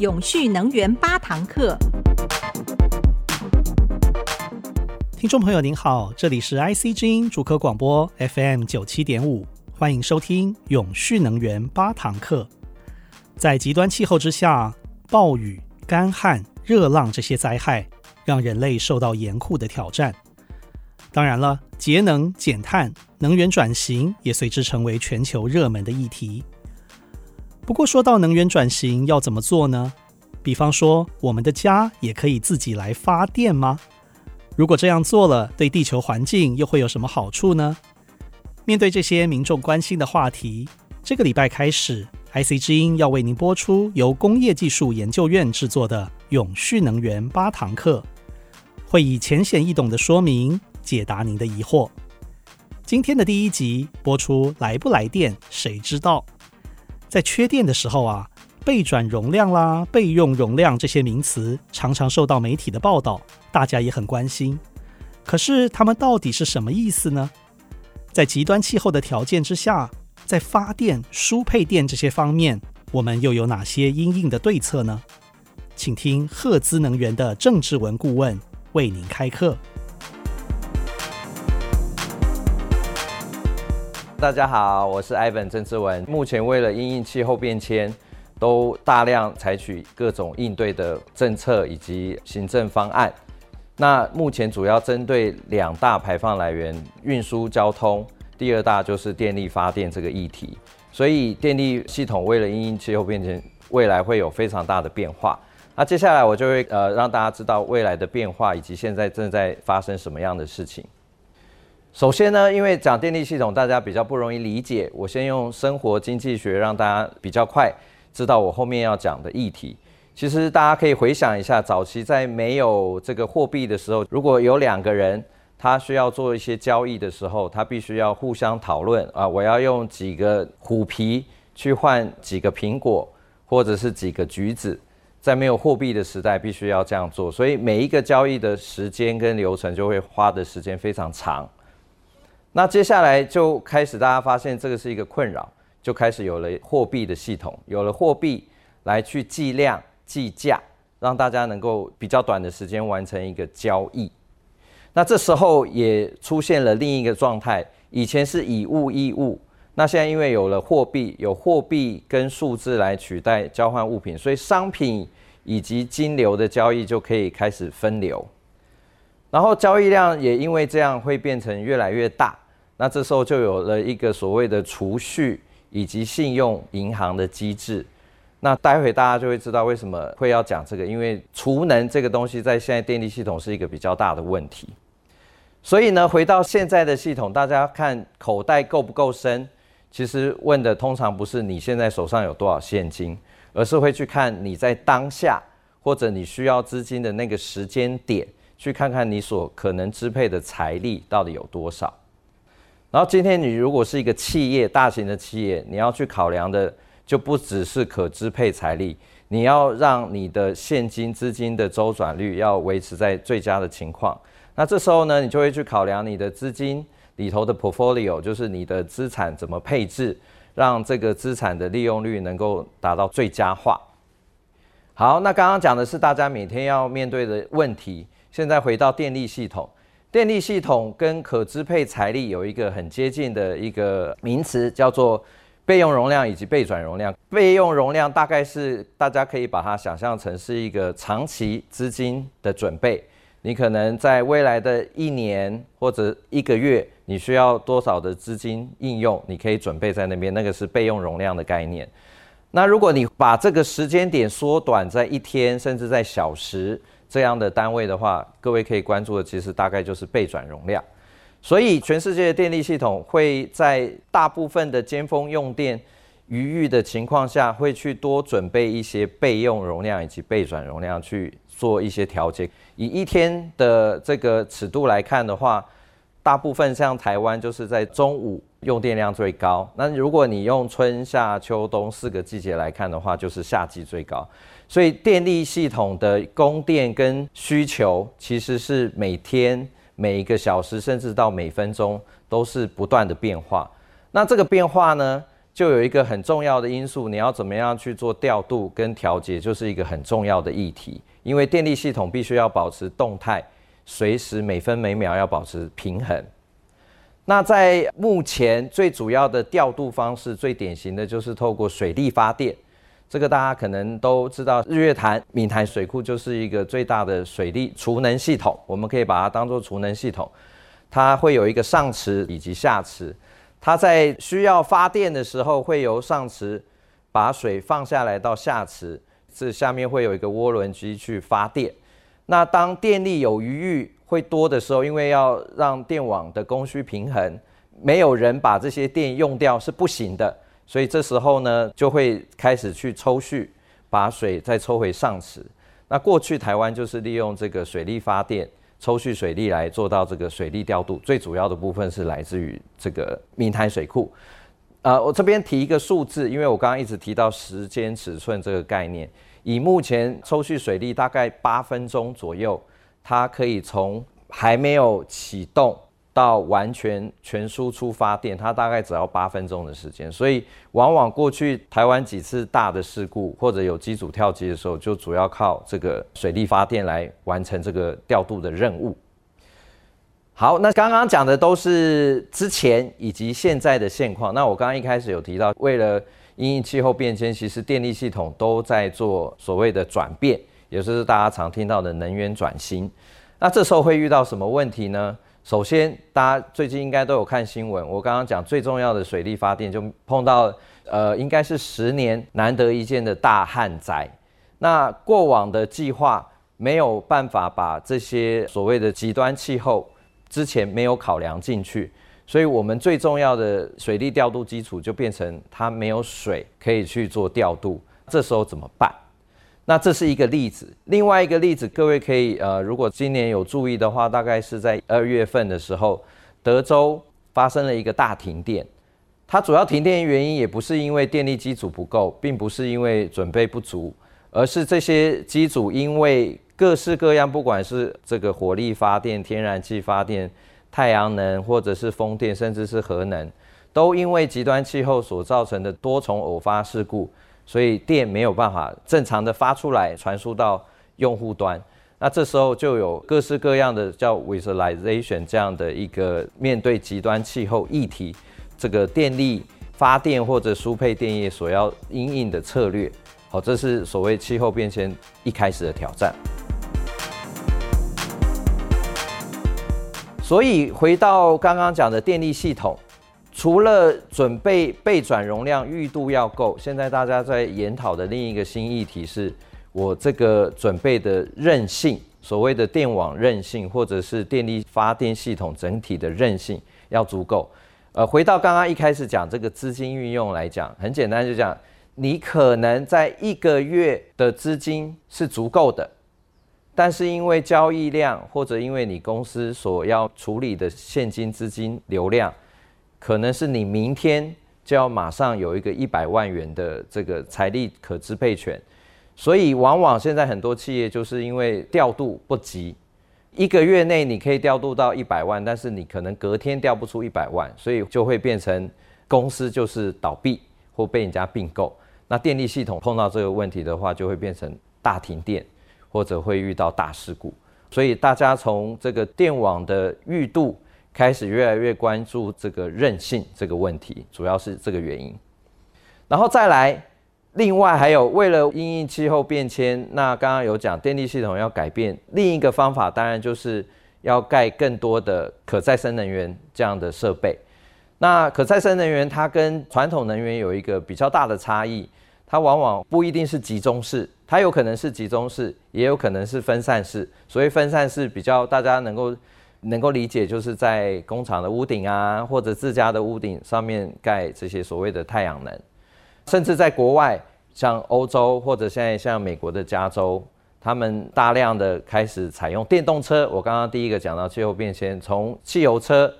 永续能源八堂课。听众朋友您好，这里是 IC 之音主科广播 FM 九七点五，欢迎收听永续能源八堂课。在极端气候之下，暴雨、干旱、热浪这些灾害，让人类受到严酷的挑战。当然了，节能减碳、能源转型也随之成为全球热门的议题。不过，说到能源转型要怎么做呢？比方说，我们的家也可以自己来发电吗？如果这样做了，对地球环境又会有什么好处呢？面对这些民众关心的话题，这个礼拜开始，IC 之音要为您播出由工业技术研究院制作的《永续能源八堂课》，会以浅显易懂的说明解答您的疑惑。今天的第一集播出，来不来电谁知道？在缺电的时候啊，备转容量啦、备用容量这些名词常常受到媒体的报道。大家也很关心，可是它们到底是什么意思呢？在极端气候的条件之下，在发电、输配电这些方面，我们又有哪些应应的对策呢？请听赫兹能源的郑志文顾问为您开课。大家好，我是 Ivan 郑志文。目前为了因应气候变迁，都大量采取各种应对的政策以及行政方案。那目前主要针对两大排放来源，运输交通，第二大就是电力发电这个议题。所以电力系统为了因应气候变迁，未来会有非常大的变化。那接下来我就会呃让大家知道未来的变化以及现在正在发生什么样的事情。首先呢，因为讲电力系统大家比较不容易理解，我先用生活经济学让大家比较快知道我后面要讲的议题。其实大家可以回想一下，早期在没有这个货币的时候，如果有两个人他需要做一些交易的时候，他必须要互相讨论啊，我要用几个虎皮去换几个苹果，或者是几个橘子，在没有货币的时代必须要这样做，所以每一个交易的时间跟流程就会花的时间非常长。那接下来就开始大家发现这个是一个困扰，就开始有了货币的系统，有了货币来去计量。计价，让大家能够比较短的时间完成一个交易。那这时候也出现了另一个状态，以前是以物易物，那现在因为有了货币，有货币跟数字来取代交换物品，所以商品以及金流的交易就可以开始分流。然后交易量也因为这样会变成越来越大，那这时候就有了一个所谓的储蓄以及信用银行的机制。那待会大家就会知道为什么会要讲这个，因为储能这个东西在现在电力系统是一个比较大的问题。所以呢，回到现在的系统，大家看口袋够不够深？其实问的通常不是你现在手上有多少现金，而是会去看你在当下或者你需要资金的那个时间点，去看看你所可能支配的财力到底有多少。然后今天你如果是一个企业，大型的企业，你要去考量的。就不只是可支配财力，你要让你的现金资金的周转率要维持在最佳的情况。那这时候呢，你就会去考量你的资金里头的 portfolio，就是你的资产怎么配置，让这个资产的利用率能够达到最佳化。好，那刚刚讲的是大家每天要面对的问题。现在回到电力系统，电力系统跟可支配财力有一个很接近的一个名词，叫做。备用容量以及备转容量，备用容量大概是大家可以把它想象成是一个长期资金的准备。你可能在未来的一年或者一个月，你需要多少的资金应用，你可以准备在那边，那个是备用容量的概念。那如果你把这个时间点缩短在一天，甚至在小时这样的单位的话，各位可以关注的其实大概就是备转容量。所以，全世界的电力系统会在大部分的尖峰用电余裕的情况下，会去多准备一些备用容量以及备转容量去做一些调节。以一天的这个尺度来看的话，大部分像台湾就是在中午用电量最高。那如果你用春夏秋冬四个季节来看的话，就是夏季最高。所以，电力系统的供电跟需求其实是每天。每一个小时，甚至到每分钟，都是不断的变化。那这个变化呢，就有一个很重要的因素，你要怎么样去做调度跟调节，就是一个很重要的议题。因为电力系统必须要保持动态，随时每分每秒要保持平衡。那在目前最主要的调度方式，最典型的就是透过水力发电。这个大家可能都知道，日月潭、闽潭水库就是一个最大的水利储能系统，我们可以把它当做储能系统。它会有一个上池以及下池，它在需要发电的时候，会由上池把水放下来到下池，这下面会有一个涡轮机去发电。那当电力有余裕会多的时候，因为要让电网的供需平衡，没有人把这些电用掉是不行的。所以这时候呢，就会开始去抽蓄，把水再抽回上池。那过去台湾就是利用这个水力发电，抽蓄水力来做到这个水力调度。最主要的部分是来自于这个闽潭水库。呃，我这边提一个数字，因为我刚刚一直提到时间尺寸这个概念。以目前抽蓄水力大概八分钟左右，它可以从还没有启动。到完全全输出发电，它大概只要八分钟的时间，所以往往过去台湾几次大的事故或者有机组跳机的时候，就主要靠这个水力发电来完成这个调度的任务。好，那刚刚讲的都是之前以及现在的现况。那我刚刚一开始有提到，为了因应气候变迁，其实电力系统都在做所谓的转变，也就是大家常听到的能源转型。那这时候会遇到什么问题呢？首先，大家最近应该都有看新闻。我刚刚讲最重要的水力发电，就碰到呃，应该是十年难得一见的大旱灾。那过往的计划没有办法把这些所谓的极端气候之前没有考量进去，所以我们最重要的水利调度基础就变成它没有水可以去做调度。这时候怎么办？那这是一个例子，另外一个例子，各位可以呃，如果今年有注意的话，大概是在二月份的时候，德州发生了一个大停电。它主要停电原因也不是因为电力机组不够，并不是因为准备不足，而是这些机组因为各式各样，不管是这个火力发电、天然气发电、太阳能，或者是风电，甚至是核能，都因为极端气候所造成的多重偶发事故。所以电没有办法正常的发出来，传输到用户端，那这时候就有各式各样的叫 visualization 这样的一个面对极端气候议题，这个电力发电或者输配电业所要因应的策略。好，这是所谓气候变迁一开始的挑战。所以回到刚刚讲的电力系统。除了准备备转容量裕度要够，现在大家在研讨的另一个新议题是，我这个准备的韧性，所谓的电网韧性，或者是电力发电系统整体的韧性要足够。呃，回到刚刚一开始讲这个资金运用来讲，很简单，就讲你可能在一个月的资金是足够的，但是因为交易量或者因为你公司所要处理的现金资金流量。可能是你明天就要马上有一个一百万元的这个财力可支配权，所以往往现在很多企业就是因为调度不及，一个月内你可以调度到一百万，但是你可能隔天调不出一百万，所以就会变成公司就是倒闭或被人家并购。那电力系统碰到这个问题的话，就会变成大停电或者会遇到大事故。所以大家从这个电网的裕度。开始越来越关注这个韧性这个问题，主要是这个原因。然后再来，另外还有为了因应气候变迁，那刚刚有讲电力系统要改变，另一个方法当然就是要盖更多的可再生能源这样的设备。那可再生能源它跟传统能源有一个比较大的差异，它往往不一定是集中式，它有可能是集中式，也有可能是分散式。所以分散式比较大家能够。能够理解，就是在工厂的屋顶啊，或者自家的屋顶上面盖这些所谓的太阳能，甚至在国外，像欧洲或者现在像美国的加州，他们大量的开始采用电动车。我刚刚第一个讲到气候变迁，从汽油车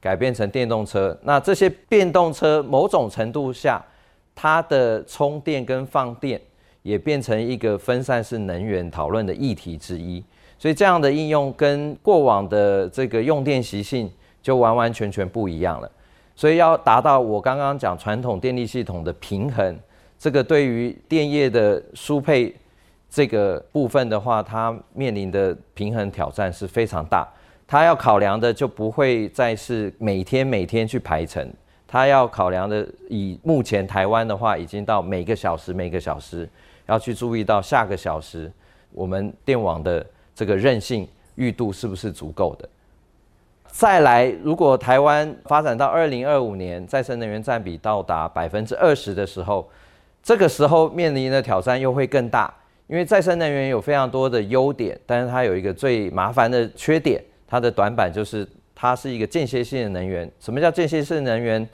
改变成电动车，那这些电动车某种程度下，它的充电跟放电也变成一个分散式能源讨论的议题之一。所以这样的应用跟过往的这个用电习性就完完全全不一样了。所以要达到我刚刚讲传统电力系统的平衡，这个对于电业的输配这个部分的话，它面临的平衡挑战是非常大。它要考量的就不会再是每天每天去排程，它要考量的以目前台湾的话，已经到每个小时每个小时要去注意到下个小时我们电网的这个韧性裕度是不是足够的。再来，如果台湾发展到二零二五年，再生能源占比到达百分之二十的时候，这个时候面临的挑战又会更大。因为再生能源有非常多的优点，但是它有一个最麻烦的缺点，它的短板就是它是一个间歇性的能源。什么叫间歇性能源？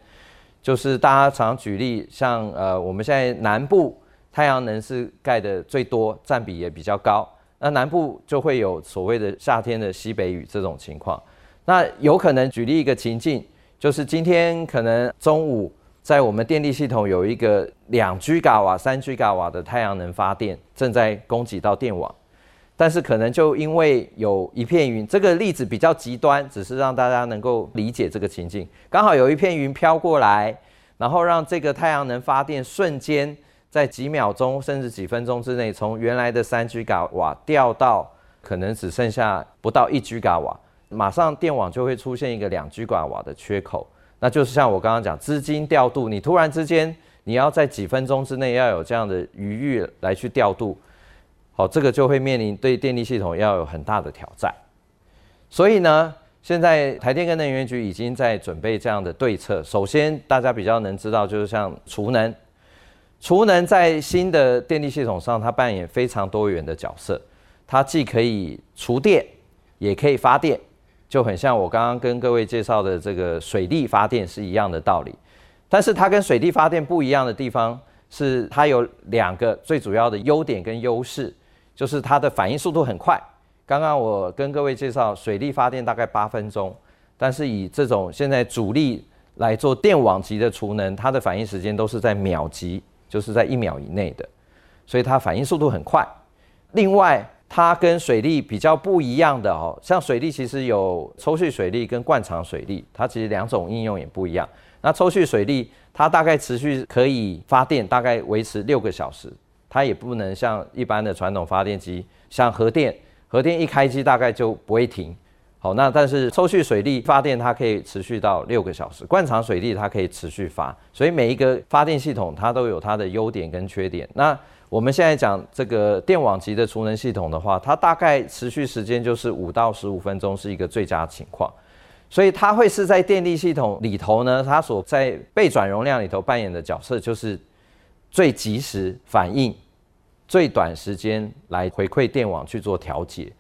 就是大家常举例，像呃我们现在南部太阳能是盖的最多，占比也比较高，那南部就会有所谓的夏天的西北雨这种情况。那有可能举例一个情境，就是今天可能中午在我们电力系统有一个两 G 瓦、三 G 瓦的太阳能发电正在供给到电网，但是可能就因为有一片云，这个例子比较极端，只是让大家能够理解这个情境。刚好有一片云飘过来，然后让这个太阳能发电瞬间在几秒钟甚至几分钟之内，从原来的三 G 瓦掉到可能只剩下不到一 G 瓦。马上电网就会出现一个两 G 瓦的缺口，那就是像我刚刚讲资金调度，你突然之间你要在几分钟之内要有这样的余裕来去调度，好，这个就会面临对电力系统要有很大的挑战。所以呢，现在台电跟能源局已经在准备这样的对策。首先，大家比较能知道就是像储能，储能在新的电力系统上，它扮演非常多元的角色，它既可以储电，也可以发电。就很像我刚刚跟各位介绍的这个水力发电是一样的道理，但是它跟水力发电不一样的地方是它有两个最主要的优点跟优势，就是它的反应速度很快。刚刚我跟各位介绍水力发电大概八分钟，但是以这种现在主力来做电网级的储能，它的反应时间都是在秒级，就是在一秒以内的，所以它反应速度很快。另外，它跟水力比较不一样的哦，像水力其实有抽蓄水力跟灌场水力，它其实两种应用也不一样。那抽蓄水力它大概持续可以发电大概维持六个小时，它也不能像一般的传统发电机，像核电，核电一开机大概就不会停。好，那但是抽蓄水力发电它可以持续到六个小时，灌肠水力它可以持续发，所以每一个发电系统它都有它的优点跟缺点。那我们现在讲这个电网级的储能系统的话，它大概持续时间就是五到十五分钟是一个最佳情况，所以它会是在电力系统里头呢，它所在被转容量里头扮演的角色就是最及时反应、最短时间来回馈电网去做调节，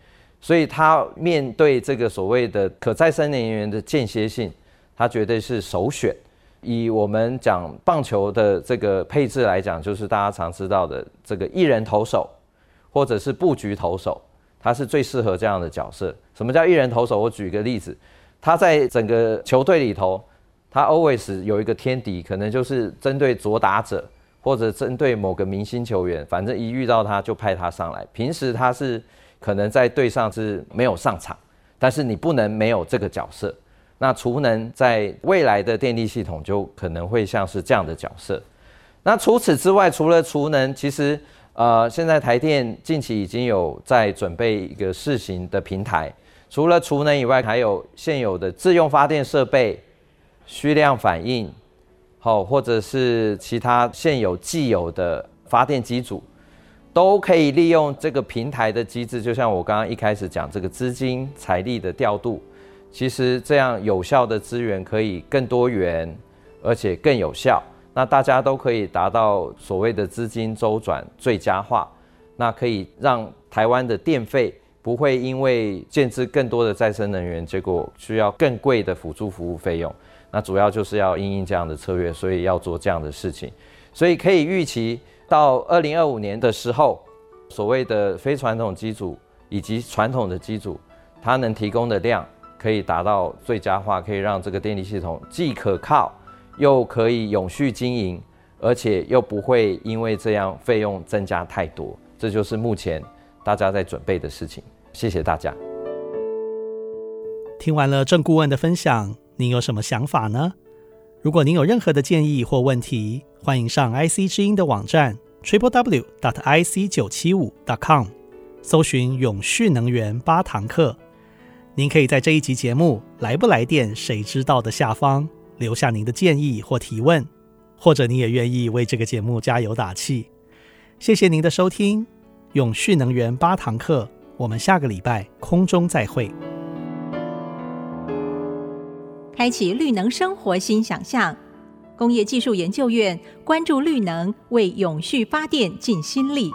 所以他面对这个所谓的可再生能源的间歇性，它绝对是首选。以我们讲棒球的这个配置来讲，就是大家常知道的这个一人投手，或者是布局投手，他是最适合这样的角色。什么叫一人投手？我举个例子，他在整个球队里头，他 always 有一个天敌，可能就是针对左打者，或者针对某个明星球员，反正一遇到他就派他上来。平时他是可能在队上是没有上场，但是你不能没有这个角色。那储能在未来的电力系统就可能会像是这样的角色。那除此之外，除了储能，其实呃，现在台电近期已经有在准备一个试行的平台。除了储能以外，还有现有的自用发电设备、虚量反应，好，或者是其他现有既有的发电机组，都可以利用这个平台的机制。就像我刚刚一开始讲这个资金财力的调度。其实这样有效的资源可以更多元，而且更有效。那大家都可以达到所谓的资金周转最佳化，那可以让台湾的电费不会因为建置更多的再生能源，结果需要更贵的辅助服务费用。那主要就是要因应这样的策略，所以要做这样的事情。所以可以预期到二零二五年的时候，所谓的非传统机组以及传统的机组，它能提供的量。可以达到最佳化，可以让这个电力系统既可靠，又可以永续经营，而且又不会因为这样费用增加太多。这就是目前大家在准备的事情。谢谢大家。听完了郑顾问的分享，您有什么想法呢？如果您有任何的建议或问题，欢迎上 IC 之音的网站 triple w dot ic 九七五 dot com，搜寻永续能源八堂课。您可以在这一集节目“来不来电谁知道”的下方留下您的建议或提问，或者你也愿意为这个节目加油打气。谢谢您的收听，永续能源八堂课，我们下个礼拜空中再会。开启绿能生活新想象，工业技术研究院关注绿能，为永续发电尽心力。